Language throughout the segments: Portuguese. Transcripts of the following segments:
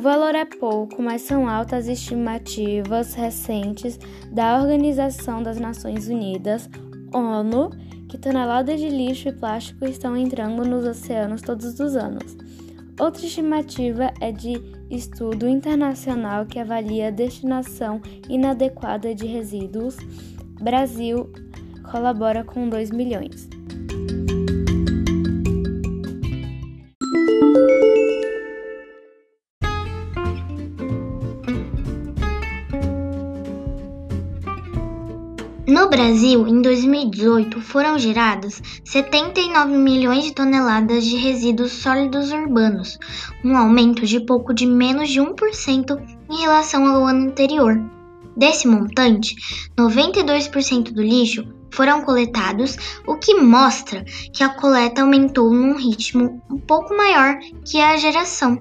valor é pouco, mas são altas estimativas recentes da Organização das Nações Unidas, ONU, que toneladas de lixo e plástico estão entrando nos oceanos todos os anos. Outra estimativa é de estudo internacional que avalia a destinação inadequada de resíduos. Brasil colabora com 2 milhões. No Brasil, em 2018, foram geradas 79 milhões de toneladas de resíduos sólidos urbanos, um aumento de pouco de menos de 1% em relação ao ano anterior. Desse montante, 92% do lixo foram coletados, o que mostra que a coleta aumentou num ritmo um pouco maior que a geração.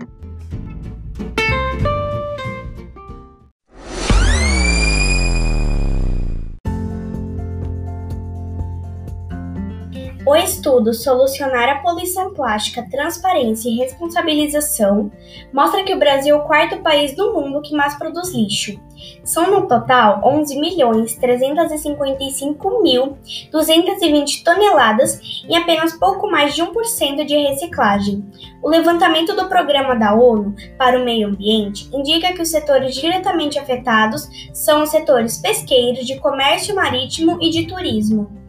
O estudo Solucionar a Poluição Plástica, Transparência e Responsabilização mostra que o Brasil é o quarto país do mundo que mais produz lixo. São no total 11.355.220 toneladas em apenas pouco mais de 1% de reciclagem. O levantamento do Programa da ONU para o Meio Ambiente indica que os setores diretamente afetados são os setores pesqueiros, de comércio marítimo e de turismo.